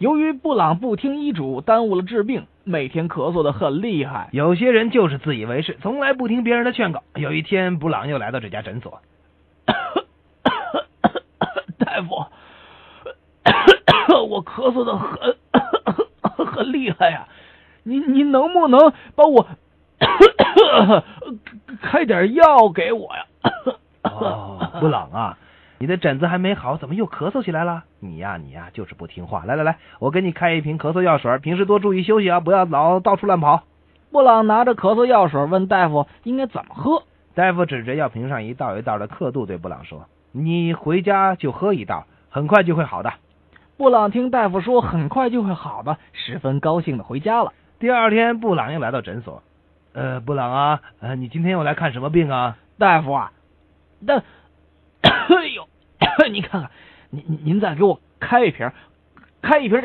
由于布朗不听医嘱，耽误了治病，每天咳嗽的很厉害。有些人就是自以为是，从来不听别人的劝告。有一天，布朗又来到这家诊所。大夫，我咳嗽的很 很厉害呀，您您能不能帮我开点药给我呀？哦，布朗啊，你的疹子还没好，怎么又咳嗽起来了？你呀你呀，就是不听话。来来来，我给你开一瓶咳嗽药水，平时多注意休息啊，不要老到处乱跑。布朗拿着咳嗽药水问大夫应该怎么喝。大夫指着药瓶上一道一道的刻度对布朗说：“你回家就喝一道，很快就会好的。”布朗听大夫说很快就会好的，十分高兴的回家了。第二天，布朗又来到诊所。呃，布朗啊，呃，你今天又来看什么病啊？大夫啊，但，哎呦，你看看，您您您再给我开一瓶，开一瓶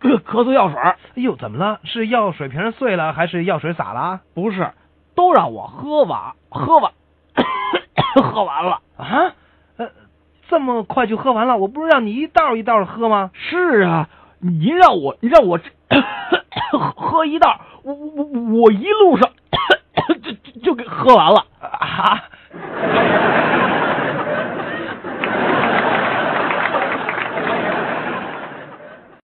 这咳嗽药水。哎呦，怎么了？是药水瓶碎了，还是药水洒了？不是，都让我喝完，喝完，喝完了啊？呃，这么快就喝完了？我不是让你一道一道的喝吗？是啊，您让我，你让我喝一道，我我我一路上 就就就给喝完了。